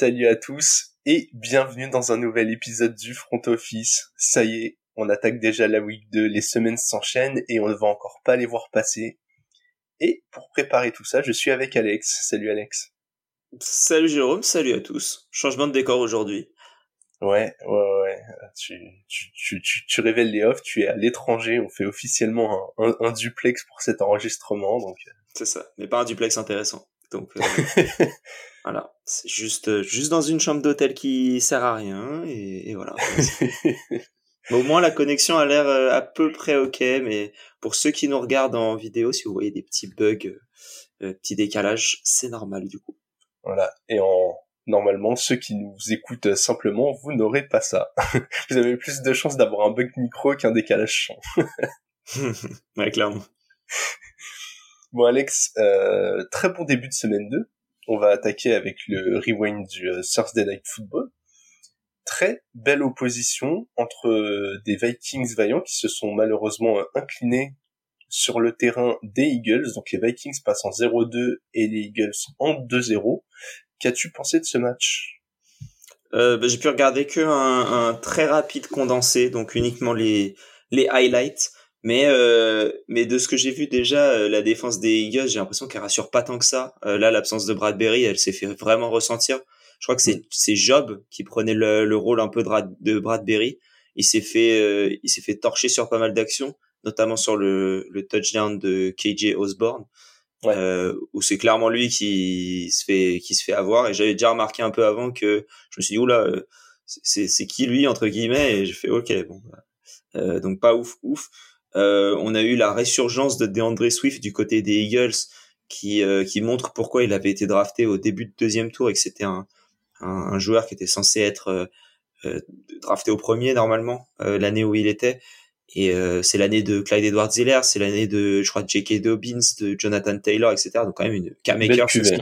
Salut à tous et bienvenue dans un nouvel épisode du Front Office. Ça y est, on attaque déjà la week 2, les semaines s'enchaînent et on ne va encore pas les voir passer. Et pour préparer tout ça, je suis avec Alex. Salut Alex. Salut Jérôme, salut à tous. Changement de décor aujourd'hui. Ouais, ouais, ouais. Tu, tu, tu, tu, tu révèles les offs, tu es à l'étranger, on fait officiellement un, un, duplex pour cet enregistrement, donc. Euh. C'est ça, mais pas un duplex intéressant. Donc euh, voilà, c'est juste euh, juste dans une chambre d'hôtel qui sert à rien et, et voilà. au moins la connexion a l'air à peu près ok, mais pour ceux qui nous regardent en vidéo, si vous voyez des petits bugs, euh, petits décalages, c'est normal du coup. Voilà, et en normalement, ceux qui nous écoutent simplement, vous n'aurez pas ça. vous avez plus de chances d'avoir un bug micro qu'un décalage son. ouais, clairement. Bon, Alex, euh, très bon début de semaine 2. On va attaquer avec le rewind du euh, Thursday Night Football. Très belle opposition entre euh, des Vikings vaillants qui se sont malheureusement euh, inclinés sur le terrain des Eagles. Donc les Vikings passent en 0-2 et les Eagles en 2-0. Qu'as-tu pensé de ce match? Euh, bah, J'ai pu regarder que un, un, très rapide condensé, donc uniquement les highlights. Mais euh, mais de ce que j'ai vu déjà, euh, la défense des Eagles, j'ai l'impression qu'elle rassure pas tant que ça. Euh, là, l'absence de Bradbury, elle s'est fait vraiment ressentir. Je crois que c'est c'est Job qui prenait le, le, rôle un peu de, de Bradbury. Il s'est fait euh, il s'est fait torcher sur pas mal d'actions, notamment sur le, le touchdown de KJ Osborne ouais. euh, où c'est clairement lui qui se fait qui se fait avoir et j'avais déjà remarqué un peu avant que je me suis dit oula euh, c'est c'est qui lui entre guillemets? Et j'ai fait ok bon bah, euh, donc pas ouf ouf euh, on a eu la résurgence de DeAndre Swift du côté des Eagles qui euh, qui montre pourquoi il avait été drafté au début de deuxième tour et que c'était un, un, un joueur qui était censé être euh, drafté au premier normalement l'année où il était et euh, c'est l'année de Clyde Edwards Hiller, c'est l'année de, je crois, J.K. Dobbins, de Jonathan Taylor, etc. Donc quand même une belle cuvée,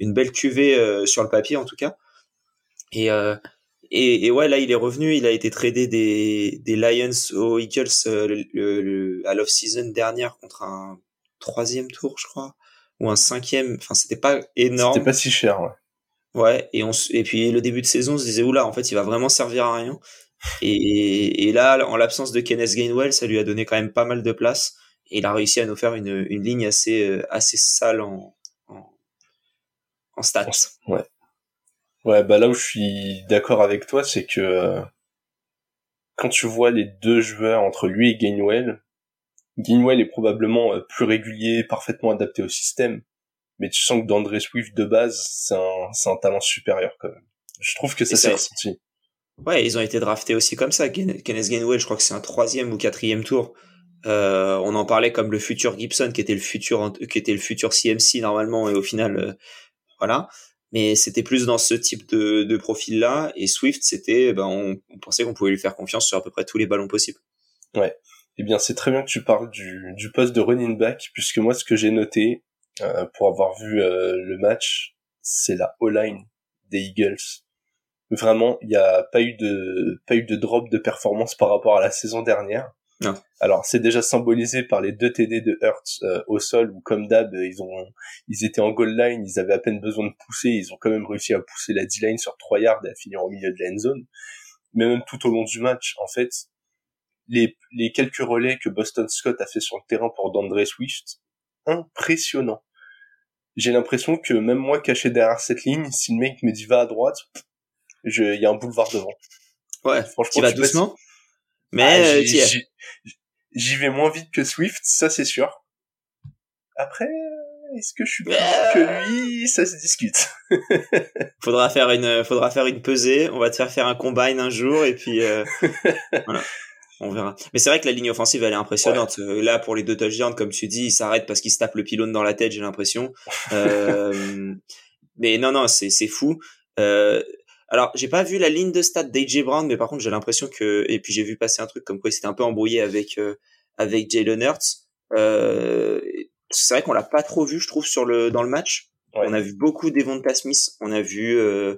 une belle cuvée euh, sur le papier en tout cas. Et, euh, et, et ouais, là il est revenu, il a été tradé des, des Lions aux Eagles euh, le, le, à l'off-season dernière contre un troisième tour, je crois, ou un cinquième. Enfin, c'était pas énorme. C'était pas si cher, ouais. Ouais, et on et puis le début de saison, on se disait oula, en fait, il va vraiment servir à rien. Et, et là, en l'absence de Kenneth Gainwell, ça lui a donné quand même pas mal de place. Et il a réussi à nous faire une, une ligne assez, euh, assez sale en, en, en stats. Ouais. Ouais, bah là où je suis d'accord avec toi, c'est que euh, quand tu vois les deux joueurs entre lui et Gainwell, Gainwell est probablement euh, plus régulier, parfaitement adapté au système, mais tu sens que d'André Swift de base, c'est un, c'est un talent supérieur quand même. Je trouve que ça s'est ressenti. Ouais, ils ont été draftés aussi comme ça. Kenneth Gainwell, je crois que c'est un troisième ou quatrième tour. Euh, on en parlait comme le futur Gibson, qui était le futur, qui était le futur CMC normalement, et au final, euh, voilà. Mais c'était plus dans ce type de, de profil-là. Et Swift, c'était, ben, on, on pensait qu'on pouvait lui faire confiance sur à peu près tous les ballons possibles. Ouais. Eh bien, c'est très bien que tu parles du, du poste de running back, puisque moi, ce que j'ai noté euh, pour avoir vu euh, le match, c'est la O-line des Eagles vraiment il n'y a pas eu de pas eu de drop de performance par rapport à la saison dernière. Non. Alors c'est déjà symbolisé par les deux TD de Hurts euh, au sol où comme d'hab ils ont ils étaient en goal line, ils avaient à peine besoin de pousser, ils ont quand même réussi à pousser la D-line sur 3 yards et à finir au milieu de la end zone. Mais même tout au long du match, en fait, les les quelques relais que Boston Scott a fait sur le terrain pour Dandre Swift, impressionnant. J'ai l'impression que même moi caché derrière cette ligne, si le mec me dit va à droite, il y a un boulevard devant. Ouais, franchement, tu vas doucement. Mais ah, euh, j'y vais moins vite que Swift, ça c'est sûr. Après, est-ce que je suis plus vite que lui? Ça se discute. faudra faire une, faudra faire une pesée. On va te faire faire un combine un jour et puis euh, voilà. On verra. Mais c'est vrai que la ligne offensive elle est impressionnante. Ouais. Là pour les deux touchdowns, comme tu dis, il s'arrête parce qu'il se tape le pylône dans la tête, j'ai l'impression. Euh, mais non non, c'est c'est fou. Euh, alors, j'ai pas vu la ligne de stats d'AJ Brown, mais par contre, j'ai l'impression que et puis j'ai vu passer un truc comme quoi il s'était un peu embrouillé avec euh, avec Jalen Hurts. Euh, c'est vrai qu'on l'a pas trop vu, je trouve, sur le dans le match. Ouais. On a vu beaucoup d'Evonta Smith, on a vu euh,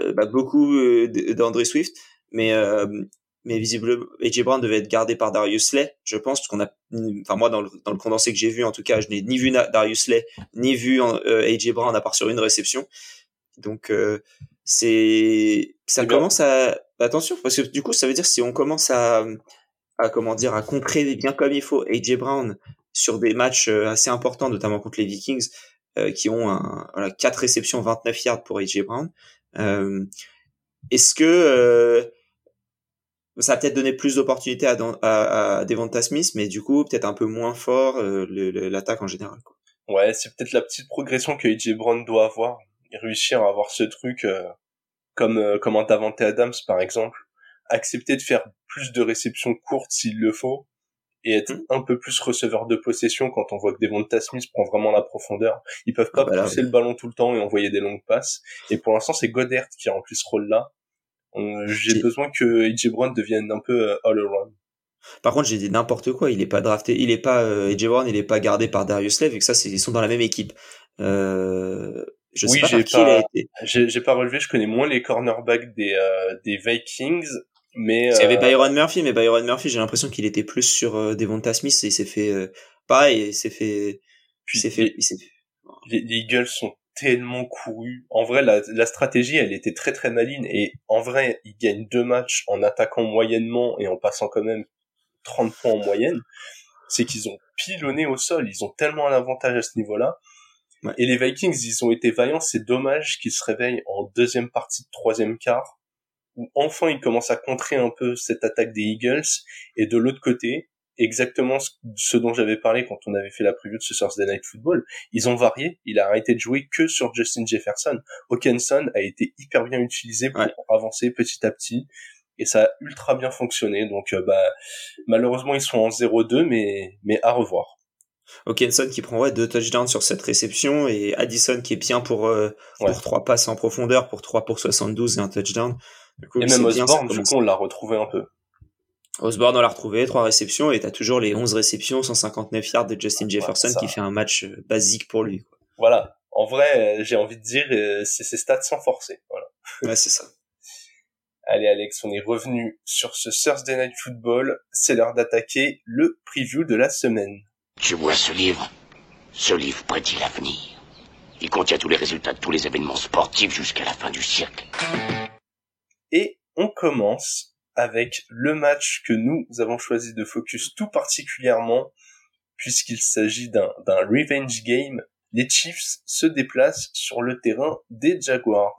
euh bah, beaucoup euh, d'André Swift, mais mais visiblement AJ Brown devait être gardé par Darius Slay, je pense, parce qu'on a, enfin moi dans le, dans le condensé que j'ai vu, en tout cas, je n'ai ni vu Darius Slay ni vu AJ Brown à part sur une réception. Donc c'est ça commence à attention parce que du coup ça veut dire si on commence à à comment dire à contrer bien comme il faut AJ Brown sur des matchs euh, assez importants notamment contre les Vikings euh, qui ont un, voilà, 4 réceptions 29 yards pour AJ Brown euh, est-ce que euh, ça a peut-être donné plus d'opportunités à, à, à, Devonta Smith mais du coup peut-être un peu moins fort l'attaque en général quoi. ouais c'est peut-être la petite progression que AJ Brown doit avoir réussir à avoir ce truc euh, comme euh, comme un Davante Adams par exemple, accepter de faire plus de réceptions courtes s'il le faut et être mmh. un peu plus receveur de possession quand on voit que Devonta Smith prend vraiment la profondeur. Ils peuvent pas ah bah pousser le ballon tout le temps et envoyer des longues passes. Et pour l'instant, c'est Goddard qui remplit ce rôle-là. J'ai besoin que AJ Brown devienne un peu euh, all around. Par contre, j'ai dit n'importe quoi. Il est pas drafté. Il est pas euh, Brown. Il est pas gardé par Darius Lev et que ça, ils sont dans la même équipe. Euh, je oui, sais pas J'ai pas relevé, je connais moins les cornerbacks des, euh, des Vikings, mais... Il y avait euh, Byron Murphy, mais Byron Murphy, j'ai l'impression qu'il était plus sur euh, Devonta Smith et il s'est fait... Pareil, il s'est fait... Puis s'est fait... Les, les, Eagles sont tellement courus. En vrai, la, la stratégie, elle était très très maligne et en vrai, ils gagnent deux matchs en attaquant moyennement et en passant quand même 30 points en moyenne. C'est qu'ils ont pilonné au sol. Ils ont tellement un avantage à ce niveau-là et les Vikings, ils ont été vaillants. C'est dommage qu'ils se réveillent en deuxième partie de troisième quart, où enfin ils commencent à contrer un peu cette attaque des Eagles. Et de l'autre côté, exactement ce dont j'avais parlé quand on avait fait la preview de ce Thursday Night Football, ils ont varié. Il a arrêté de jouer que sur Justin Jefferson. Hawkinson a été hyper bien utilisé pour avancer petit à petit. Et ça a ultra bien fonctionné. Donc, euh, bah, malheureusement, ils sont en 0-2, mais, mais à revoir. Hawkinson qui prend ouais, deux touchdowns sur cette réception et Addison qui est bien pour euh, pour trois passes en profondeur pour 3 pour 72 et un touchdown. Du coup, et même Osborne, du coup, on l'a retrouvé un peu. Osborne, on l'a retrouvé, trois réceptions et t'as toujours les 11 réceptions, 159 yards de Justin Jefferson qui fait un match euh, basique pour lui. Quoi. Voilà. En vrai, euh, j'ai envie de dire, c'est ses stats sans forcer. Voilà. Ouais, c'est ça. Allez Alex, on est revenu sur ce Thursday Night Football. C'est l'heure d'attaquer le preview de la semaine. Tu vois ce livre? Ce livre prédit l'avenir. Il contient tous les résultats de tous les événements sportifs jusqu'à la fin du siècle. Et on commence avec le match que nous avons choisi de focus tout particulièrement, puisqu'il s'agit d'un revenge game. Les Chiefs se déplacent sur le terrain des Jaguars.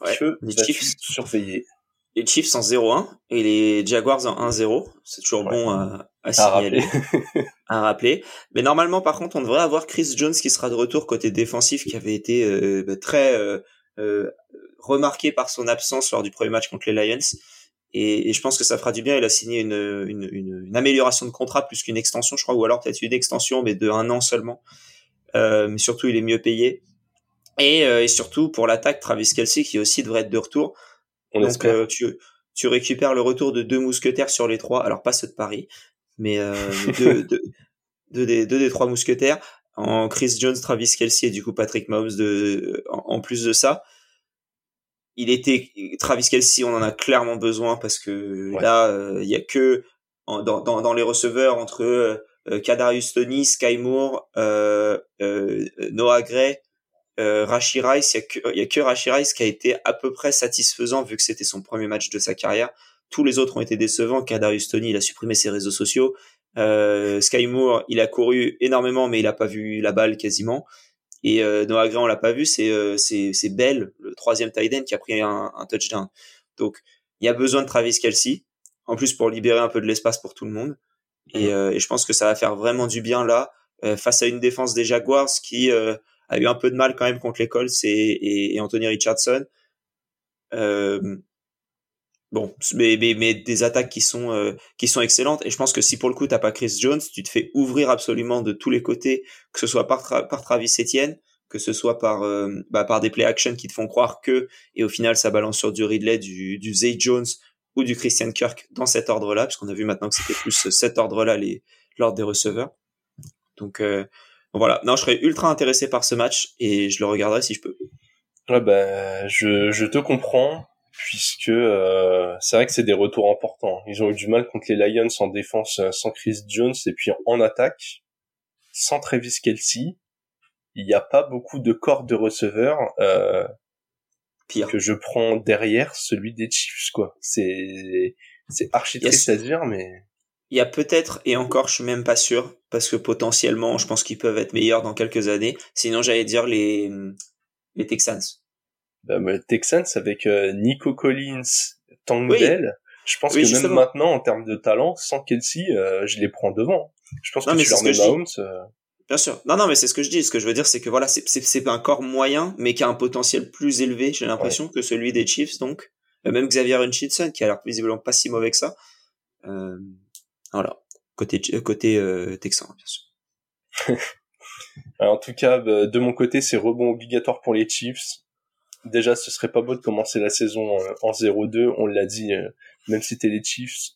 Ouais, que les Chiefs surveiller? Les Chiefs en 0-1 et les Jaguars en 1-0. C'est toujours bon à, à signaler, à rappeler. Mais normalement, par contre, on devrait avoir Chris Jones qui sera de retour côté défensif, qui avait été euh, bah, très euh, euh, remarqué par son absence lors du premier match contre les Lions. Et, et, je pense que ça fera du bien. Il a signé une, une, une, une amélioration de contrat plus qu'une extension, je crois, ou alors peut-être une extension, mais de un an seulement. Euh, mais surtout, il est mieux payé. Et, et surtout, pour l'attaque, Travis Kelsey, qui aussi devrait être de retour. Donc euh, tu, tu récupères le retour de deux mousquetaires sur les trois, alors pas ceux de Paris, mais euh, deux, deux, deux, des, deux des trois mousquetaires, en Chris Jones, Travis Kelsey et du coup Patrick Mahomes de, en, plus de ça. Il était Travis Kelsey, on en a clairement besoin parce que là, euh, il y a que dans, dans, dans, les receveurs entre euh, Kadarius Tony, Sky Moore, euh, Noah Gray, euh, Rashi Rice, il y, a que, Rashi Rice qui a été à peu près satisfaisant vu que c'était son premier match de sa carrière. Tous les autres ont été décevants. Kadarius Tony, il a supprimé ses réseaux sociaux. Euh, Sky Moore, il a couru énormément, mais il a pas vu la balle quasiment. Et euh, Noah Gray, on l'a pas vu. C'est euh, c'est c'est Bell, le troisième tight end, qui a pris un, un touchdown. Donc il y a besoin de Travis Kelsey, en plus pour libérer un peu de l'espace pour tout le monde. Et, euh, et, je pense que ça va faire vraiment du bien là euh, face à une défense des Jaguars qui a eu un peu de mal quand même contre les Colts et, et, Anthony Richardson. Euh, bon, mais, mais, mais, des attaques qui sont euh, qui sont excellentes. Et je pense que si pour le coup t'as pas Chris Jones, tu te fais ouvrir absolument de tous les côtés, que ce soit par, par Travis Etienne, que ce soit par euh, bah, par des play action qui te font croire que et au final ça balance sur du Ridley, du, du Zay Jones ou du Christian Kirk dans cet ordre-là, puisqu'on a vu maintenant que c'était plus cet ordre-là les l'ordre des receveurs. Donc euh, voilà, non, je serais ultra intéressé par ce match et je le regarderai si je peux. Ouais, ben, je, je te comprends puisque euh, c'est vrai que c'est des retours importants. Ils ont eu du mal contre les Lions en défense euh, sans Chris Jones et puis en attaque sans Travis Kelsey. Il n'y a pas beaucoup de corps de receveurs. Euh, pire. que je prends derrière celui des Chiefs, quoi. C'est, c'est archi triste à dire, mais. Il y a peut-être, et encore, je suis même pas sûr, parce que potentiellement, je pense qu'ils peuvent être meilleurs dans quelques années. Sinon, j'allais dire les, les Texans. Bah, Texans avec euh, Nico Collins, Tank Dell, je pense que même maintenant, en termes de talent, sans Kelsey, euh, je les prends devant. Je pense que tu leur mets Mahomes. Euh, Bien sûr. Non, non, mais c'est ce que je dis. Ce que je veux dire, c'est que voilà, c'est c'est un corps moyen, mais qui a un potentiel plus élevé, j'ai l'impression, que celui des Chiefs. Donc, euh, même Xavier Hutchinson, qui a l'air visiblement pas si mauvais que ça. Euh, voilà. Côté côté euh, texan, bien sûr. en tout cas, bah, de mon côté, c'est rebond obligatoire pour les Chiefs. Déjà, ce serait pas beau de commencer la saison en 0-2. On l'a dit, même si c'était les Chiefs,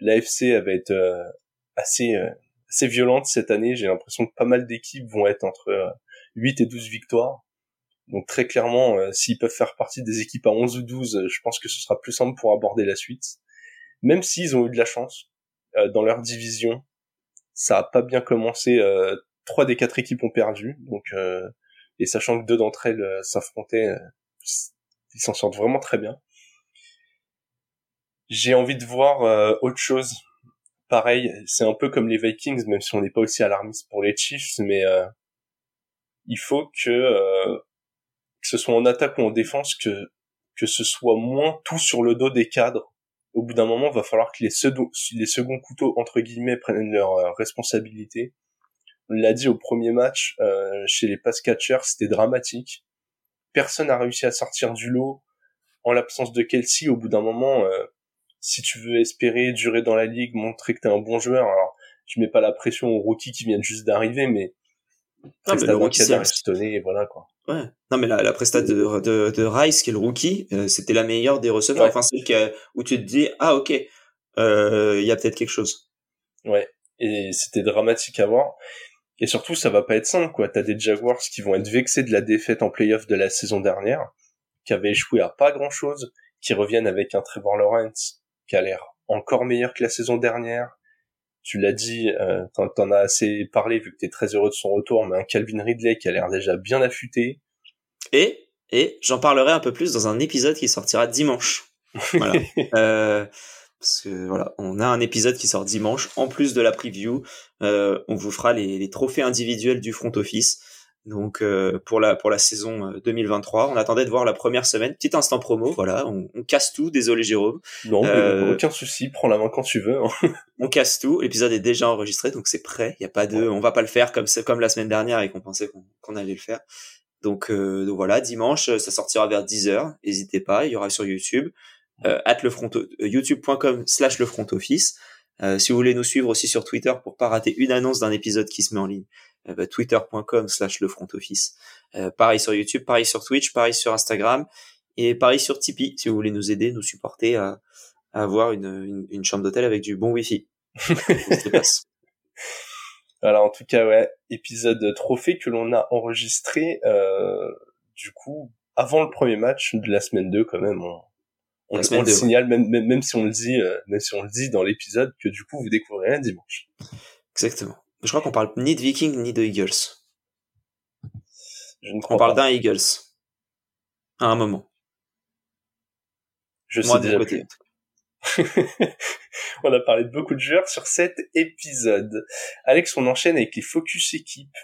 l'AFC va être assez c'est violente cette année. J'ai l'impression que pas mal d'équipes vont être entre 8 euh, et 12 victoires. Donc très clairement, euh, s'ils peuvent faire partie des équipes à 11 ou 12, euh, je pense que ce sera plus simple pour aborder la suite. Même s'ils ont eu de la chance dans leur division, ça a pas bien commencé. Trois des quatre équipes ont perdu, donc et sachant que deux d'entre elles s'affrontaient, ils s'en sortent vraiment très bien. J'ai envie de voir autre chose pareil, c'est un peu comme les Vikings, même si on n'est pas aussi alarmiste pour les Chiefs, mais euh, il faut que euh, ce soit en attaque ou en défense, que que ce soit moins tout sur le dos des cadres. Au bout d'un moment, il va falloir que les, seconds couteaux entre guillemets prennent leur euh, responsabilité. On l'a dit au premier match chez les pass catchers, c'était dramatique. Personne n'a réussi à sortir du lot en l'absence de Kelsey. Au bout d'un moment, si tu veux espérer durer dans la ligue, montrer que t'es un bon joueur, alors je mets pas la pression aux rookies qui viennent juste d'arriver, mais non, mais le rookie, et voilà quoi. Ouais. Non mais la, la de, de, de Rice qui est le rookie, euh, c'était la meilleure des receveurs. Enfin celle qui où tu te dis ah ok, euh, il y a peut-être quelque chose. Ouais. Et c'était dramatique à voir. Et surtout ça va pas être simple quoi. T'as des Jaguars qui vont être vexés de la défaite en playoff de la saison dernière, qui avaient échoué à pas grand chose, qui reviennent avec un Trevor Lawrence qui a l'air encore meilleur que la saison dernière. Tu l'as dit, euh, t'en as assez parlé vu que t'es très heureux de son retour, mais un Calvin Ridley qui a l'air déjà bien affûté. Et, et j'en parlerai un peu plus dans un épisode qui sortira dimanche. Voilà. euh, parce que voilà, on a un épisode qui sort dimanche. En plus de la preview, euh, on vous fera les, les, trophées individuels du front office. Donc euh, pour la pour la saison 2023, euh, on attendait de voir la première semaine. Petit instant promo, voilà, on, on casse tout. Désolé Jérôme. Non, euh, aucun souci. Prends la main quand tu veux. Hein. on casse tout. L'épisode est déjà enregistré, donc c'est prêt. Il y a pas de, on va pas le faire comme comme la semaine dernière et qu'on pensait qu'on allait le faire. Donc, euh, donc, voilà, dimanche, ça sortira vers 10h. N'hésitez pas, il y aura sur YouTube, euh, at le front, youtube.com slash le front office. si vous voulez nous suivre aussi sur Twitter pour pas rater une annonce d'un épisode qui se met en ligne, euh, bah, twitter.com slash le front office. Euh, pareil sur YouTube, pareil sur Twitch, pareil sur Instagram et pareil sur Tipeee si vous voulez nous aider, nous supporter à, avoir une, une, chambre d'hôtel avec du bon wifi. voilà, en tout cas, ouais, épisode trophée que l'on a enregistré, euh, du coup, avant le premier match de la semaine 2, quand même, on, on, le signale, même, même, même, si on le dit, euh, même si on le dit dans l'épisode, que du coup, vous découvrirez un dimanche. Exactement. Je crois qu'on parle ni de Vikings ni de Eagles. Je ne On parle d'un Eagles. À un moment. Je Moi, sais déjà côté. on a parlé de beaucoup de joueurs sur cet épisode. Alex, on enchaîne avec les focus équipes.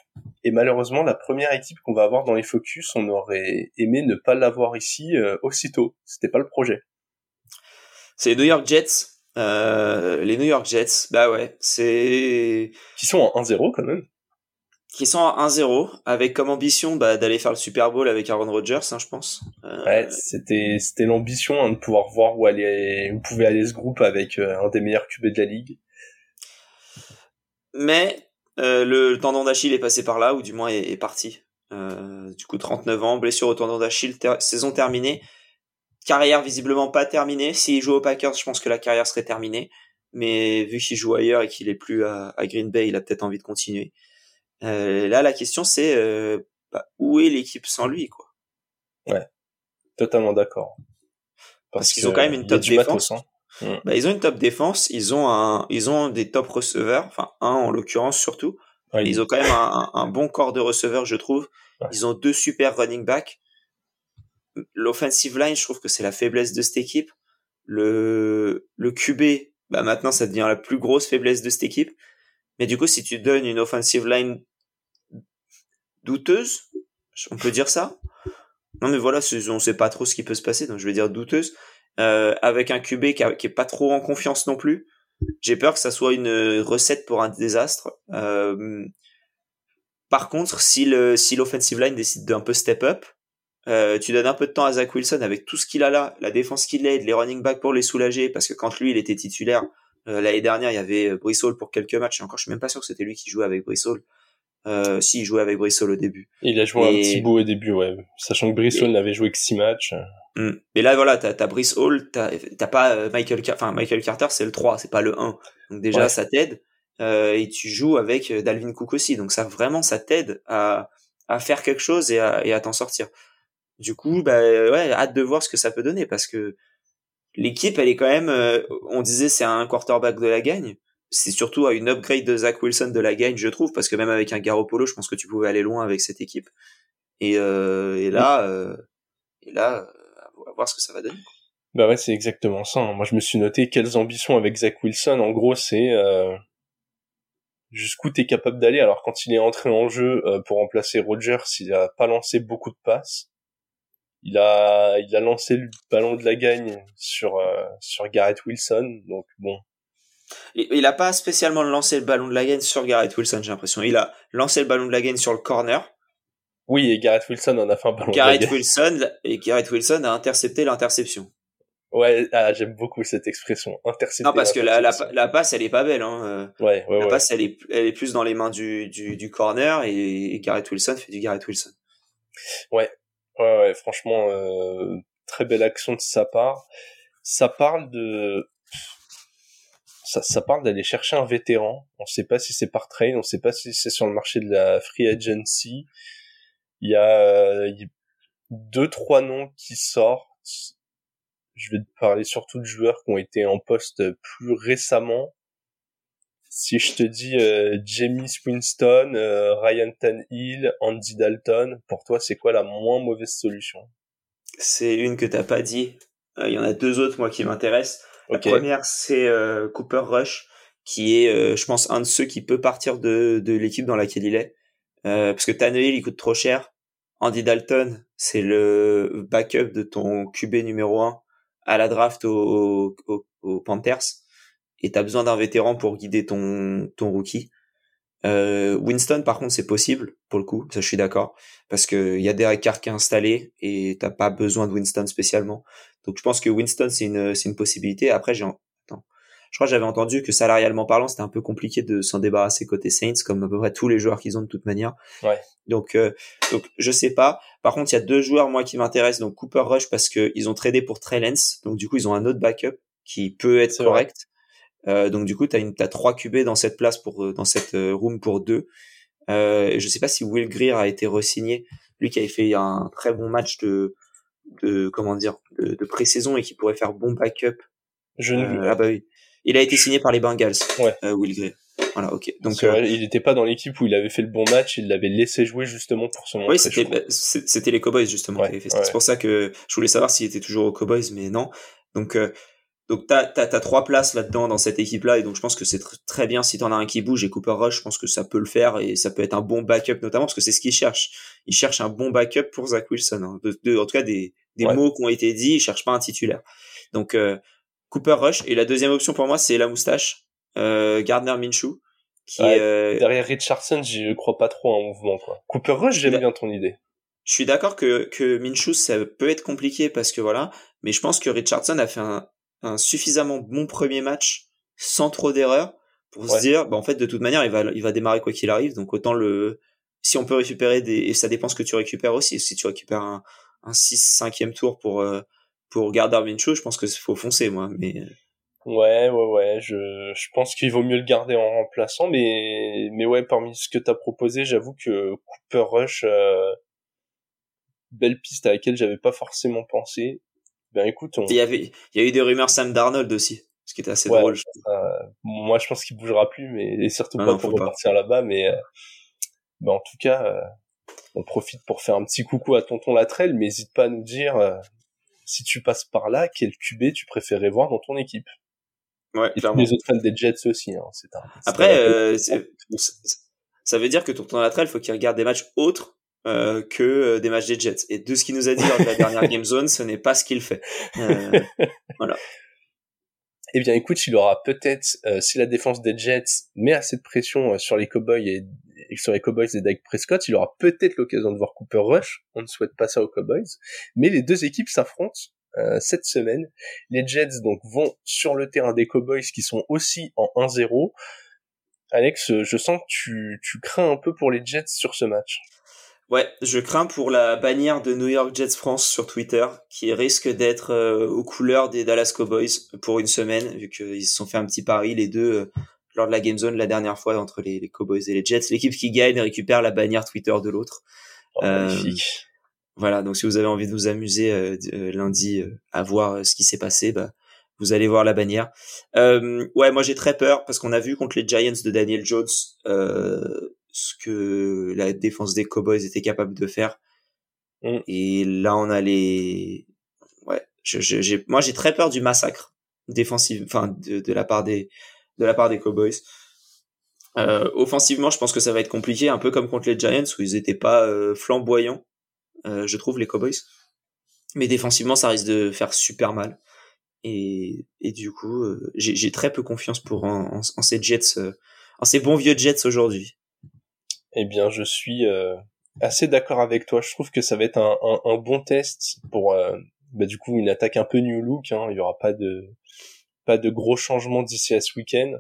Et malheureusement, la première équipe qu'on va avoir dans les focus, on aurait aimé ne pas l'avoir ici euh, aussitôt. C'était pas le projet. C'est les New York Jets. Euh, les New York Jets, bah ouais, c'est... Qui sont en 1-0 quand même. Qui sont en 1-0, avec comme ambition bah, d'aller faire le Super Bowl avec Aaron Rodgers, hein, je pense. Euh... Ouais, c'était c'était l'ambition hein, de pouvoir voir où aller où pouvait aller ce groupe avec euh, un des meilleurs QB de la ligue. Mais euh, le, tendon d'Achille est passé par là, ou du moins est, est parti. du coup, 39 ans, blessure au tendon d'Achille, saison terminée carrière visiblement pas terminée. S'il joue aux Packers, je pense que la carrière serait terminée. Mais vu qu'il joue ailleurs et qu'il est plus à, Green Bay, il a peut-être envie de continuer. Euh, là, la question c'est euh, bah, où est l'équipe sans lui, quoi? Ouais, totalement d'accord. Parce, qu'ils ont quand même une top défense. Hein. Mm. Bah, ils ont une top défense. Ils ont un, ils ont des top receveurs. Enfin, un en l'occurrence surtout. ils ont quand même un, un, bon corps de receveurs, je trouve. Ils ont deux super running backs. L'offensive line, je trouve que c'est la faiblesse de cette équipe. Le, le QB, bah maintenant ça devient la plus grosse faiblesse de cette équipe. Mais du coup, si tu donnes une offensive line douteuse, on peut dire ça. Non mais voilà, on sait pas trop ce qui peut se passer, donc je vais dire douteuse, euh, avec un QB qui, qui est pas trop en confiance non plus. J'ai peur que ça soit une recette pour un désastre. Euh, par contre, si le si l'offensive line décide d'un peu step up, euh, tu donnes un peu de temps à Zach Wilson avec tout ce qu'il a là, la défense qu'il aide, les running backs pour les soulager, parce que quand lui il était titulaire euh, l'année dernière, il y avait euh, Brissol pour quelques matchs. Et encore, je suis même pas sûr que c'était lui qui jouait avec Brissol. Euh, si, il jouait avec Brissol au début. Il a joué un petit bout au début, ouais. Sachant que Brissol n'avait joué que six matchs. Hmm. Mais là, voilà, t'as, t'as Brice Hall, t'as, t'as pas Michael, enfin, Michael Carter, c'est le 3, c'est pas le 1. Donc déjà, ça t'aide. Euh, et tu joues avec Dalvin Cook aussi. Donc ça, vraiment, ça t'aide à, à faire quelque chose et à, et à t'en sortir. Du coup, bah ouais, hâte de voir ce que ça peut donner parce que l'équipe, elle est quand même, euh, on disait c'est un quarterback de la gagne. C'est surtout à une upgrade de Zach Wilson de la gagne, je trouve, parce que même avec un Garoppolo, je pense que tu pouvais aller loin avec cette équipe. Et, euh, et là, euh, et là, va voir ce que ça va donner. Bah ouais, c'est exactement ça. Hein. Moi, je me suis noté quelles ambitions avec Zach Wilson. En gros, c'est euh, jusqu'où t'es capable d'aller. Alors, quand il est entré en jeu pour remplacer Rogers, il a pas lancé beaucoup de passes il a il a lancé le ballon de la gagne sur euh, sur Garrett Wilson donc bon. Il a pas spécialement lancé le ballon de la gagne sur Garrett Wilson j'ai l'impression. Il a lancé le ballon de la gagne sur le corner. Oui et Garrett Wilson en a fait un ballon Garrett de la Wilson et Garrett Wilson a intercepté l'interception. Ouais ah, j'aime beaucoup cette expression intercepté non parce que la, la, la, passe elle est pas belle hein ouais, ouais la ouais. passe elle est elle est plus dans les mains du du, du corner et, et Garrett Wilson fait du Garrett Wilson. Ouais Ouais, ouais franchement, euh, très belle action de sa part. Ça parle de, ça, ça parle d'aller chercher un vétéran. On sait pas si c'est par trade, on sait pas si c'est sur le marché de la free agency. Il y a, il y a deux, trois noms qui sortent. Je vais te parler surtout de joueurs qui ont été en poste plus récemment. Si je te dis euh, Jamie Winston, euh, Ryan Tannehill, Andy Dalton, pour toi, c'est quoi la moins mauvaise solution? C'est une que t'as pas dit. Euh, il y en a deux autres, moi, qui m'intéressent. La première, c'est euh, Cooper Rush, qui est, je pense, un de ceux qui peut partir de, de l'équipe dans laquelle il est. parce que Tannehill, il coûte trop cher. Andy Dalton, c'est le backup de ton QB numéro 1 à la draft aux au, Panthers et t'as besoin d'un vétéran pour guider ton ton rookie. Euh, Winston, par contre, c'est possible pour le coup, ça je suis d'accord, parce que il y a Derek Carr qui est installé et t'as pas besoin de Winston spécialement. Donc je pense que Winston c'est une c'est une possibilité. Après j'ai Attends. je crois que j'avais entendu que salarialement parlant c'était un peu compliqué de s'en débarrasser côté Saints, comme à peu près tous les joueurs qu'ils ont de toute manière. Ouais. Donc euh, donc je sais pas. Par contre il y a deux joueurs moi qui m'intéressent, donc Cooper Rush parce que ils ont tradé pour Trey Lance, donc du coup ils ont un autre backup qui peut être correct. Euh, donc du coup, tu as, as trois QB dans cette place pour euh, dans cette euh, room pour deux. Euh, je sais pas si Will Greer a été resigné, lui qui avait fait un très bon match de, de comment dire de, de pré-saison et qui pourrait faire bon backup. Je ne... ah bah oui. Il a été signé par les Bengals. Ouais. Will Greer. Voilà, ok. Donc il n'était pas dans l'équipe où il avait fait le bon match, il l'avait laissé jouer justement pour se montrer. Oui, c'était bah, c'était les Cowboys justement fait. C'est pour ça que je voulais savoir s'il était toujours aux Cowboys, mais non. Donc donc t'as as, trois places là-dedans dans cette équipe-là et donc je pense que c'est très bien si t'en as un qui bouge et Cooper Rush, je pense que ça peut le faire et ça peut être un bon backup notamment parce que c'est ce qu'il cherche. Il cherche un bon backup pour Zach Wilson. Hein. De, en tout cas des, des mots qui ont été dits, il cherche pas un titulaire. Donc euh, Cooper Rush et la deuxième option pour moi c'est la moustache euh, Gardner Minshew. Qui euh... Derrière Richardson, je crois pas trop en mouvement quoi. Cooper Rush, j'aime bien ton idée. Je suis d'accord que que Minshew ça peut être compliqué parce que voilà, mais je pense que Richardson a fait un un suffisamment bon premier match sans trop d'erreurs pour se dire bah en fait de toute manière il va il va démarrer quoi qu'il arrive donc autant le si on peut récupérer des et ça dépend ce que tu récupères aussi si tu récupères un un 6 5e tour pour euh, pour garder Minshew je pense que faut foncer moi mais euh. Ouais, ouais, ouais, je, je pense qu'il vaut mieux le garder en remplaçant, mais, mais ouais, parmi ce que t'as proposé, j'avoue que Cooper Rush, euh, belle piste à laquelle j'avais pas forcément pensé. Ben écoute, il y avait, il y a eu des rumeurs Sam Darnold aussi, ce qui était assez drôle. Je euh, moi, je pense qu'il bougera plus, mais et surtout ah pas pour repartir là-bas. Mais euh, ben, en tout cas, euh, on profite pour faire un petit coucou à tonton Latrell, mais n'hésite pas à nous dire si tu passes par là, quel QB tu préférais voir dans ton équipe. Ouais, Et tous les autres fans des Jets aussi. Hein, c'est un, Après, euh, ça veut dire que tonton Latrell, faut qu'il regarde des matchs autres euh, que euh, des matchs des Jets. Et de ce qu'il nous a dit lors de la dernière Game Zone, ce n'est pas ce qu'il fait. Euh, voilà. Eh bien, écoute, il aura peut-être, euh, si la défense des Jets met assez de pression sur les Cowboys et, et sur les Cowboys et Dak Prescott, il aura peut-être l'occasion de voir Cooper Rush. On ne souhaite pas ça aux Cowboys, mais les deux équipes s'affrontent euh, cette semaine. Les Jets donc vont sur le terrain des Cowboys qui sont aussi en 1-0. Alex, je sens que tu, tu crains un peu pour les Jets sur ce match. Ouais, je crains pour la bannière de New York Jets France sur Twitter, qui risque d'être euh, aux couleurs des Dallas Cowboys pour une semaine, vu qu'ils se sont fait un petit pari les deux euh, lors de la Game Zone la dernière fois entre les, les Cowboys et les Jets. L'équipe qui gagne récupère la bannière Twitter de l'autre. Oh, magnifique. Voilà, donc si vous avez envie de vous amuser euh, lundi à voir ce qui s'est passé, bah, vous allez voir la bannière. Euh, ouais, moi j'ai très peur parce qu'on a vu contre les Giants de Daniel Jones euh, ce que la défense des Cowboys était capable de faire. Mm. Et là, on a les, ouais, je, je, j'ai, moi j'ai très peur du massacre défensif, enfin de, de la part des, de la part des Cowboys. Euh, offensivement, je pense que ça va être compliqué, un peu comme contre les Giants où ils étaient pas euh, flamboyants, euh, je trouve les Cowboys. Mais défensivement, ça risque de faire super mal. Et, et du coup, euh, j'ai, j'ai très peu confiance pour en, en, en ces Jets, euh, en ces bons vieux Jets aujourd'hui. Eh bien, je suis euh, assez d'accord avec toi. Je trouve que ça va être un, un, un bon test pour, euh, bah, du coup, une attaque un peu new look. Hein. Il y aura pas de pas de gros changements d'ici à ce week-end.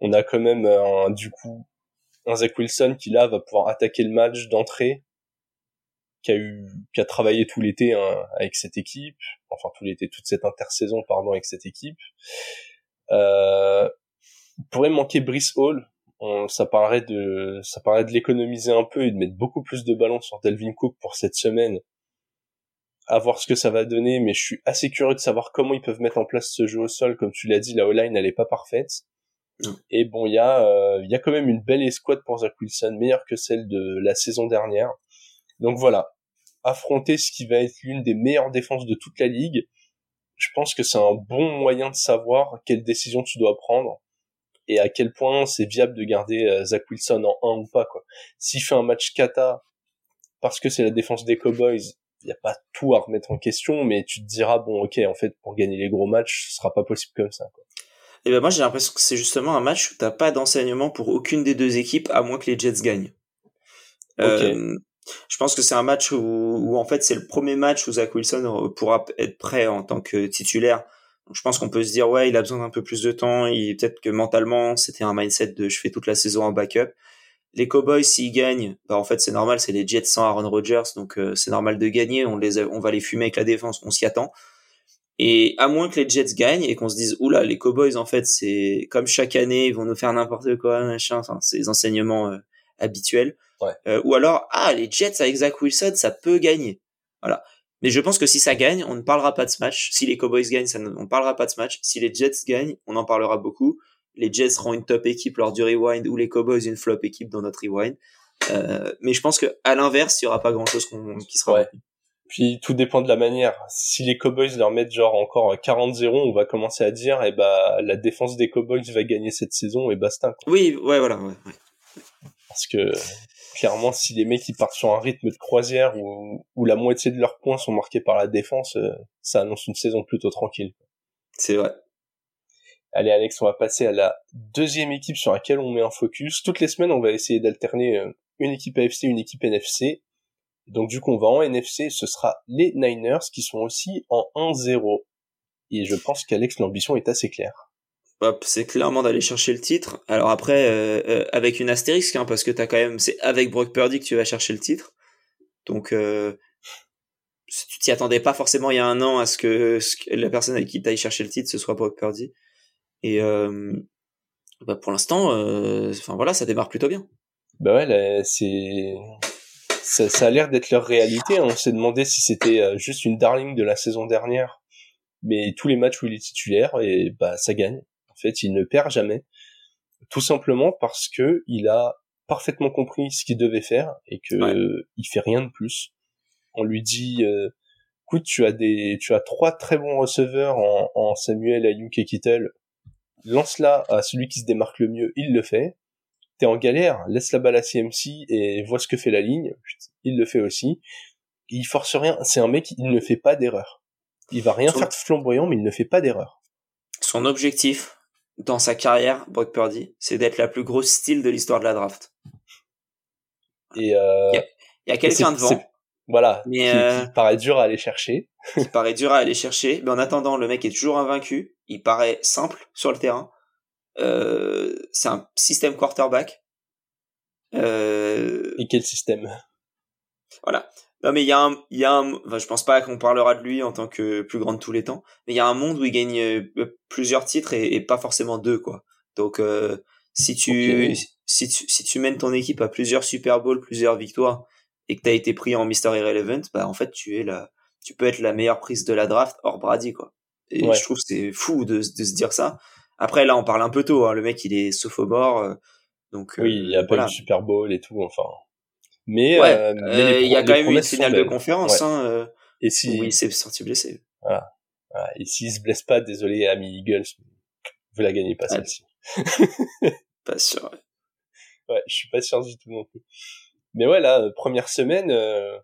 On a quand même un, du coup un Zach Wilson qui là va pouvoir attaquer le match d'entrée, qui a eu, qui a travaillé tout l'été hein, avec cette équipe, enfin tout l'été, toute cette intersaison pardon avec cette équipe. Euh, il pourrait manquer Brice Hall, on, ça paraît de ça paraît de l'économiser un peu et de mettre beaucoup plus de ballons sur Delvin Cook pour cette semaine. À voir ce que ça va donner mais je suis assez curieux de savoir comment ils peuvent mettre en place ce jeu au sol. Comme tu l'as dit la O-line elle est pas parfaite. Non. et bon il y a euh, il y a quand même une belle escouade pour Zach Wilson meilleure que celle de la saison dernière. Donc voilà. Affronter ce qui va être l'une des meilleures défenses de toute la ligue. Je pense que c'est un bon moyen de savoir quelle décision tu dois prendre et à quel point c'est viable de garder euh, Zach Wilson en 1 ou pas quoi. S'il fait un match kata parce que c'est la défense des Cowboys, il n'y a pas tout à remettre en question, mais tu te diras bon ok en fait pour gagner les gros matchs, ce sera pas possible comme ça quoi. Et ben moi j'ai l'impression que c'est justement un match où t'as pas d'enseignement pour aucune des deux équipes à moins que les Jets gagnent. Euh, je pense que c'est un match où, où en fait c'est le premier match où Zach Wilson pourra être prêt en tant que titulaire je pense qu'on peut se dire ouais, il a besoin d'un peu plus de temps. Il peut-être que mentalement, c'était un mindset de je fais toute la saison en backup. Les Cowboys, s'ils gagnent, bah en fait c'est normal, c'est les Jets sans Aaron Rodgers, donc euh, c'est normal de gagner. On les, a, on va les fumer avec la défense, on s'y attend. Et à moins que les Jets gagnent et qu'on se dise oula, les Cowboys en fait c'est comme chaque année, ils vont nous faire n'importe quoi, machin. Enfin, c'est les enseignements euh, habituels. Ouais. Euh, ou alors ah les Jets avec Zach Wilson, ça peut gagner. Voilà. Mais je pense que si ça gagne, on ne parlera pas de ce match. Si les Cowboys gagnent, ça ne, on ne parlera pas de ce match. Si les Jets gagnent, on en parlera beaucoup. Les Jets seront une top équipe lors du rewind ou les Cowboys une flop équipe dans notre rewind. Euh, mais je pense que à l'inverse, il y aura pas grand chose qui sera. Ouais. Puis tout dépend de la manière. Si les Cowboys leur mettent genre encore 40-0, on va commencer à dire eh bah la défense des Cowboys va gagner cette saison et basta. Quoi. Oui, ouais, voilà. Ouais, ouais. Parce que clairement, si les mecs ils partent sur un rythme de croisière où, où la moitié de leurs points sont marqués par la défense, euh, ça annonce une saison plutôt tranquille. C'est vrai. Allez Alex, on va passer à la deuxième équipe sur laquelle on met un focus. Toutes les semaines, on va essayer d'alterner euh, une équipe AFC, une équipe NFC. Donc du coup, on va en NFC, ce sera les Niners qui sont aussi en 1-0. Et je pense qu'Alex, l'ambition est assez claire. Hop, c'est clairement d'aller chercher le titre. Alors après, euh, euh, avec une astérisque, hein, parce que t'as quand même, c'est avec Brock Purdy que tu vas chercher le titre. Donc, euh, tu t'y attendais pas forcément il y a un an à ce que, la personne avec qui t'ailles chercher le titre, ce soit Brock Purdy. Et euh, bah pour l'instant, enfin voilà, ça démarre plutôt bien. Bah ouais, c'est ça, ça a l'air d'être leur réalité. On s'est demandé si c'était juste une darling de la saison dernière, mais tous les matchs où il est titulaire, et bah ça gagne. En fait, il ne perd jamais, tout simplement parce que il a parfaitement compris ce qu'il devait faire et que il fait rien de plus. On lui dit, euh, écoute, tu as des, tu as trois très bons receveurs en, en Samuel, Ayuk et Kittle. Lance-la à celui qui se démarque le mieux, il le fait. T'es en galère, laisse la balle à CMC et vois ce que fait la ligne. Il le fait aussi. Il force rien. C'est un mec, il ne fait pas d'erreur. Il va rien faire de flamboyant, mais il ne fait pas d'erreur. Son objectif dans sa carrière, Brock Purdy, c'est d'être la plus grosse style de l'histoire de la draft. Et euh, il y a, quelqu'un devant. Voilà, mais qui, euh, paraît dur à aller chercher. qui paraît dur à aller chercher, mais en attendant, le mec est toujours invaincu. Il paraît simple sur le terrain. Euh, c'est un système quarterback. Euh... Et quel système? Voilà. Non mais il y a un, il y a un, enfin, je pense pas qu'on parlera de lui en tant que plus grand de tous les temps, mais il y a un monde où il gagne euh, plusieurs titres et, et pas forcément deux quoi. Donc euh, si tu si tu si tu mènes ton équipe à plusieurs Super Bowl, plusieurs victoires et que tu as été pris en Mister Irrelevant, bah en fait tu es la tu peux être la meilleure prise de la draft hors Brady quoi. Et je trouve c'est fou de, de, se dire ça. Après là on parle un peu tôt, hein. le mec il est sophomore, euh, donc oui il y a pas voilà. Super Bowl et tout enfin. Mais euh, euh, il y a quand même une finale de conférence. Hein, euh, et si oui, c'est sorti blessé. Voilà. voilà. Et s'il se blesse pas, désolé, ami Eagles, vous la gagnez pas celle-ci. pas sûr. Ouais. ouais, je suis pas sûr du tout non plus. Mais ouais, là, première semaine, euh,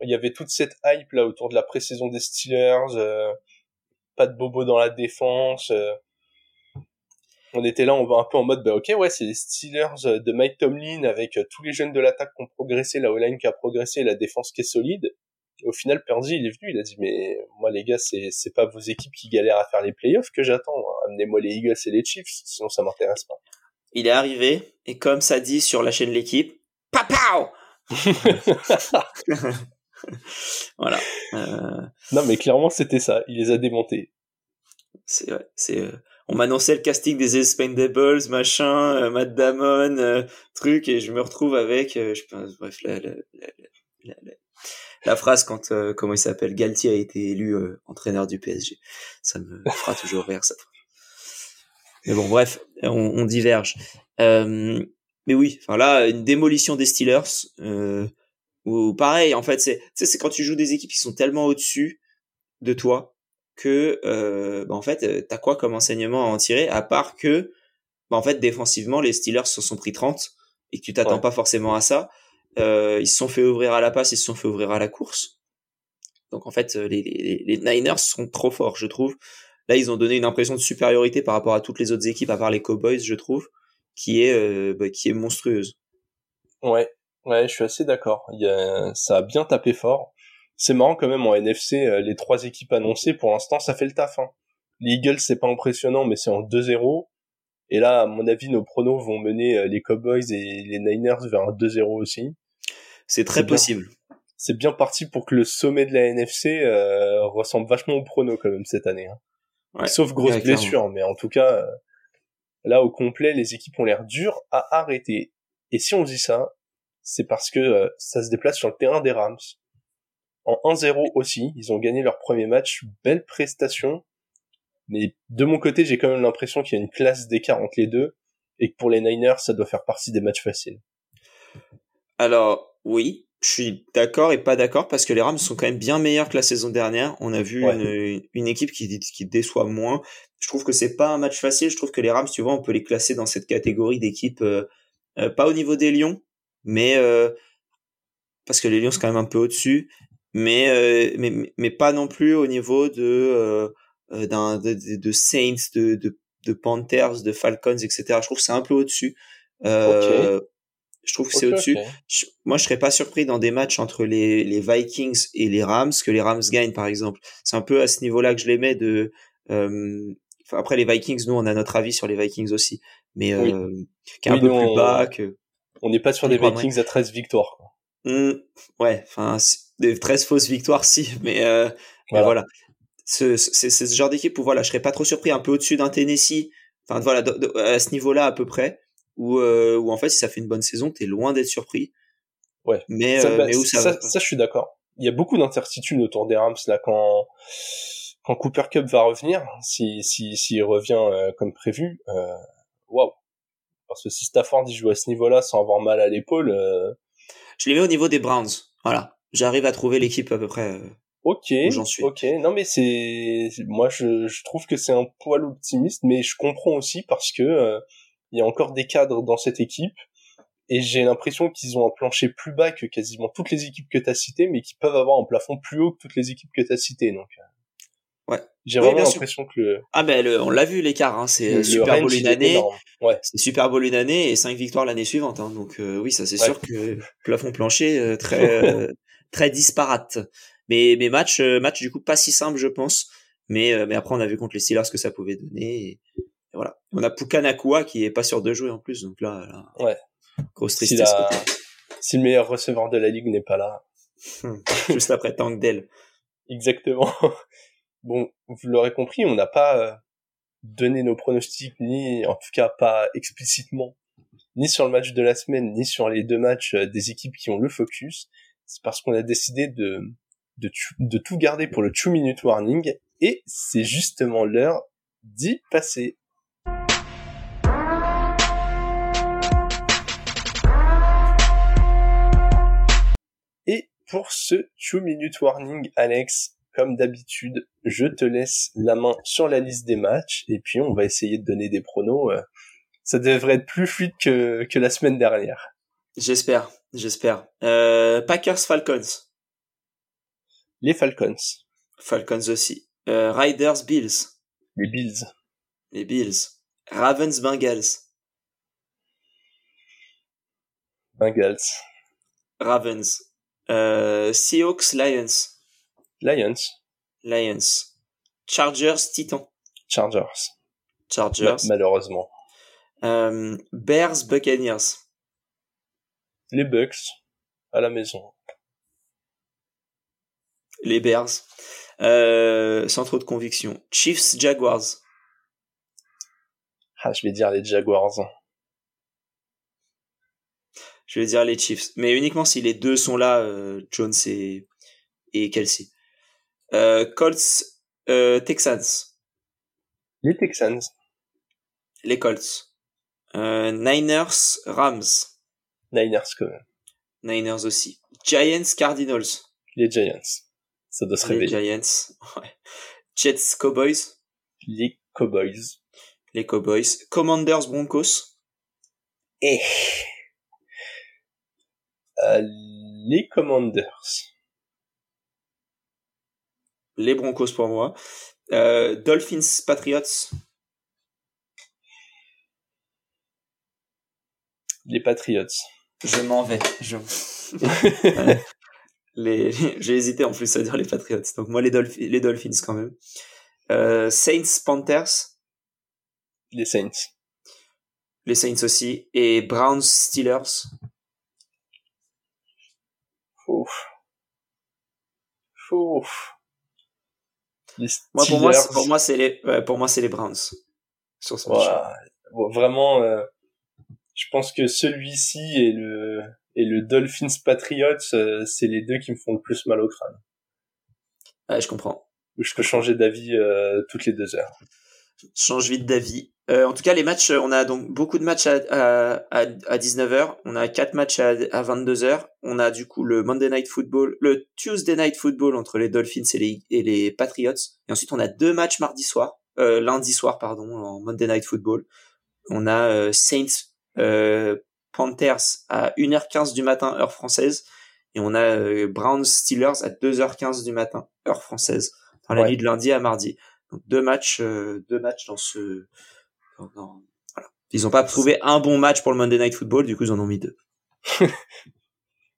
il y avait toute cette hype là autour de la pré-saison des Steelers, euh, pas de bobo dans la défense. Euh, on était là, on va un peu en mode, bah ok, ouais, c'est les Steelers euh, de Mike Tomlin avec euh, tous les jeunes de l'attaque qui ont progressé, la O-line qui a progressé, la défense qui est solide. Et au final, Perdy, il est venu, il a dit, mais moi les gars, c'est c'est pas vos équipes qui galèrent à faire les playoffs que j'attends. Amenez-moi les Eagles et les Chiefs, sinon ça m'intéresse pas. Il est arrivé et comme ça dit sur la chaîne l'équipe, papao. voilà. Euh... Non mais clairement c'était ça, il les a démontés. C'est ouais, c'est euh, on m'annonçait le casting des Expendables, machin, euh, Matt Damon, euh, truc, et je me retrouve avec, euh, je pense, bref, la, la, la, la phrase quand, euh, comment il s'appelle, Galtier a été élu entraîneur du PSG. Ça me fera toujours rire, ça. Mais bon, bref, on, on diverge. mais oui, enfin là, une démolition des Steelers, ou pareil, en fait, c'est, c'est quand tu joues des équipes qui sont tellement au-dessus de toi, que euh, bah en fait euh, t'as quoi comme enseignement à en tirer à part que bah en fait défensivement les Steelers se sont pris 30 et que tu t'attends ouais. pas forcément à ça. Euh, ils se sont fait ouvrir à la passe ils se sont fait ouvrir à la course. Donc en fait les, les, les Niners sont trop forts je trouve. Là ils ont donné une impression de supériorité par rapport à toutes les autres équipes à part les Cowboys je trouve qui est euh, bah, qui est monstrueuse. Ouais. Ouais je suis assez d'accord. Il y a, ça a bien tapé fort c'est marrant quand même en NFC, euh, les trois équipes annoncées, pour l'instant, ça fait le taf. Hein. Les Eagles, c'est pas impressionnant, mais c'est en 2-0. Et là, à mon avis, nos pronos vont mener euh, les Cowboys et les Niners vers un 2-0 aussi. C'est très possible. C'est bien parti pour que le sommet de la NFC euh, ressemble vachement au pronos quand même cette année. Hein. Ouais, Sauf grosse ouais, blessure, mais en tout cas, euh, là au complet, les équipes ont l'air dures à arrêter. Et si on dit ça, c'est parce que euh, ça se déplace sur le terrain des Rams en 1-0 aussi. Ils ont gagné leur premier match, belle prestation. Mais de mon côté, j'ai quand même l'impression qu'il y a une classe d'écart entre les deux et que pour les Niners, ça doit faire partie des matchs faciles. Alors, oui, je suis d'accord et pas d'accord parce que les Rams sont quand même bien meilleurs que la saison dernière. On a vu ouais. une, une, équipe qui, qui déçoit moins. Je trouve que c'est pas un match facile. Je trouve que les Rams, tu vois, on peut les classer dans cette catégorie d'équipes, euh, euh, pas au niveau des Lions, mais euh, parce que les Lions sont quand même un peu au-dessus mais, euh, mais mais pas non plus au niveau de euh, d'un de, de, Saints, de, de, de Panthers, de Falcons, etc. Je trouve que c'est un peu au-dessus. Euh, okay. Je trouve que c'est au-dessus. Okay. Moi, je serais pas surpris dans des matchs entre les, les Vikings et les Rams que les Rams gagnent, par exemple. C'est un peu à ce niveau-là que je les mets. De euh, après les Vikings, nous, on a notre avis sur les Vikings aussi, mais oui. euh, qui est oui, un peu plus bas que. On n'est pas sur des Vikings à 13 victoires. Quoi. Mmh, ouais, enfin des 13 fausses victoires si, mais, euh, voilà. mais voilà. C'est ce genre d'équipe où voilà, je serais pas trop surpris, un peu au-dessus d'un Tennessee, enfin voilà, de, de, à ce niveau-là à peu près, où, euh, où en fait si ça fait une bonne saison, t'es loin d'être surpris. Ouais. Mais, ça, euh, bah, mais où ça, ça, va, ça, je suis d'accord. Il y a beaucoup d'incertitudes autour des Rams là quand quand Cooper Cup va revenir, si si s'il revient euh, comme prévu, waouh. Parce que si Stafford il joue à ce niveau-là sans avoir mal à l'épaule, euh, Je les mets au niveau des Browns. Voilà. J'arrive à trouver l'équipe à peu près. euh, ok, j'en suis. ok. Non mais c'est, moi je, je trouve que c'est un poil optimiste, mais je comprends aussi parce que euh, il y a encore des cadres dans cette équipe et j'ai l'impression qu'ils ont un plancher plus bas que quasiment toutes les équipes que tu as citées, mais qui peuvent avoir un plafond plus haut que toutes les équipes que tu as citées. Donc, euh, Ouais. J'ai Oui, vraiment l'impression que le, Ah ben le- on l'a vu l'écart. Hein. C'est Super Bowl une année. Ouais. C'est Super Bowl une année et cinq victoires l'année suivante. Hein. Donc euh, oui, ça c'est Ouais. sûr que plafond plancher euh, très euh, très disparate. Mais mais match euh, match du coup pas si simple je pense. Mais euh, mais après on a vu contre les Steelers ce que ça pouvait donner. Et, et voilà. On a Puka Nakua qui est pas sûr de jouer en plus. Donc là, là, Ouais. grosse Si, tristesse. la- si le meilleur receveur de la ligue n'est pas là. Juste après Tank Dell. Exactement. Bon, vous l'aurez compris, on n'a pas euh, donné nos pronostics, ni en tout cas pas explicitement, ni sur le match de la semaine, ni sur les deux matchs des équipes qui ont le focus. C'est parce qu'on a décidé de, tout garder pour le 2 minute warning, et c'est justement l'heure d'y passer. Et pour ce 2 minute warning, Alex, comme d'habitude, je te laisse la main sur la liste des matchs et puis on va essayer de donner des pronos. euh, Ça devrait être plus fluide que la semaine dernière. J'espère, j'espère. Euh, Packers Falcons. Les Falcons, Falcons aussi. Euh, Riders Bills. les Bills, Les Bills. Ravens Bengals. Bengals, Ravens. Euh, Seahawks Lions. Lions, Lions. Chargers Titans. Chargers. Chargers. Ma- malheureusement. Euh, Bears Buccaneers. Les Bucks, à la maison. Les Bears. Euh, sans trop de conviction. Chiefs Jaguars. Ah, je vais dire les Jaguars. Je vais dire les Chiefs. Mais uniquement si les deux sont là, euh, Jones et, et Kelsey. Euh, Colts Texans. Les Texans, Les Colts. Niners Rams. Niners quand même. Niners aussi. Giants Cardinals. Les Giants. Ça doit se Les réveiller. Giants. Ouais. Jets Cowboys. Les Cowboys. Les Cowboys. Commanders Broncos. Et euh, les Commanders. Les Broncos pour moi. Euh, Dolphins Patriots. Les Patriots. Je m'en vais. Je... les... J'ai hésité en plus à dire les Patriots. Donc moi les, Dolph- les Dolphins quand même. Euh, Saints Panthers. Les Saints. Les Saints aussi. Et Browns Steelers. Ouf. Ouf. Les Moi pour moi c'est- Steelers. pour moi c'est les ouais, pour moi c'est les Browns sur ce. Bon, vraiment, euh, je pense que celui-ci et le et le Dolphins Patriots, euh, c'est les deux qui me font le plus mal au crâne. Ouais, je comprends. Je peux changer d'avis euh, toutes les deux heures. change vite d'avis. Euh, en tout cas, les matchs, on a donc beaucoup de matchs à, à, à, à 19h. On a quatre matchs à, à 22h. On a du coup le Monday Night Football, le Tuesday Night Football entre les Dolphins et les, et les Patriots. Et ensuite, on a deux matchs mardi soir, euh, lundi soir, pardon, en Monday Night Football. On a Saints Panthers à 1h15 du matin, heure française. Et on a euh, Browns Steelers à 2h15 du matin, heure française. Dans la Ouais. nuit de lundi à mardi. Donc deux matchs, euh, deux matchs dans ce. dans- dans- voilà. Ils n'ont pas trouvé un bon match pour le Monday Night Football, du coup ils en ont mis deux.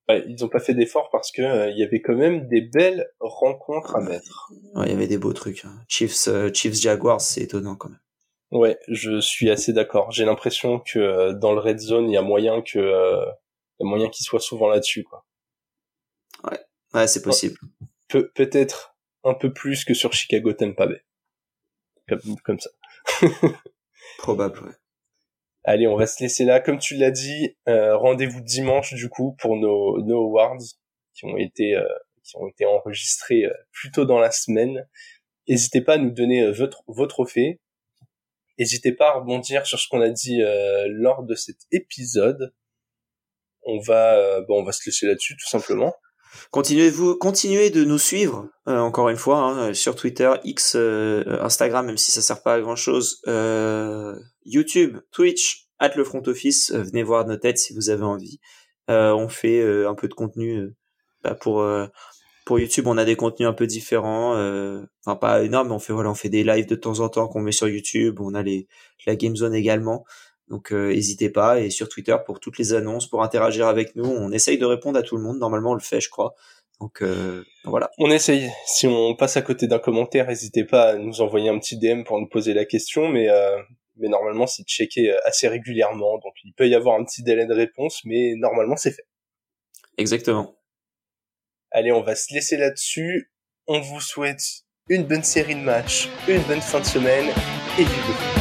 Ouais, ils ont pas fait d'efforts parce que euh, il y avait quand même des belles rencontres à mettre. Ouais, il y avait des beaux trucs. hein. Chiefs, euh, Chiefs Jaguars, c'est étonnant quand même. Ouais, je suis assez d'accord. J'ai l'impression que euh, dans le red zone, il y a moyen que euh, il y a moyen qu'il soit souvent là-dessus quoi. Ouais, c'est possible. Pe- peut-être un peu plus que sur Chicago Tampa Bay. Comme, comme ça. Probable, ouais. Allez, on va se laisser là. Comme tu l'as dit, euh, rendez-vous dimanche du coup pour nos, nos awards qui ont été euh, qui ont été enregistrés euh, plus tôt dans la semaine. N'hésitez pas à nous donner votre vos trophées. N'hésitez pas à rebondir sur ce qu'on a dit euh, lors de cet épisode. On va, euh, bon, on va se laisser là-dessus tout simplement. Continuez-vous, continuez de nous suivre euh, encore une fois hein, sur Twitter, X, Instagram, même si ça sert pas à grand chose, YouTube, Twitch, at le front office. venez voir nos têtes si vous avez envie. on fait un peu de contenu bah, pour pour YouTube, on a des contenus un peu différents, euh, enfin pas énormes, mais on fait voilà, on fait des lives de temps en temps qu'on met sur YouTube. On a les la Game Zone également, donc euh, n'hésitez pas. Et sur Twitter pour toutes les annonces, pour interagir avec nous, on essaye de répondre à tout le monde. Normalement, on le fait, je crois. Donc euh, voilà. On essaye. Si on passe à côté d'un commentaire, n'hésitez pas à nous envoyer un petit DM pour nous poser la question, mais mais normalement c'est checké assez régulièrement, donc il peut y avoir un petit délai de réponse, mais normalement c'est fait. Exactement. Allez, on va se laisser là-dessus. On vous souhaite une bonne série de matchs, une bonne fin de semaine et le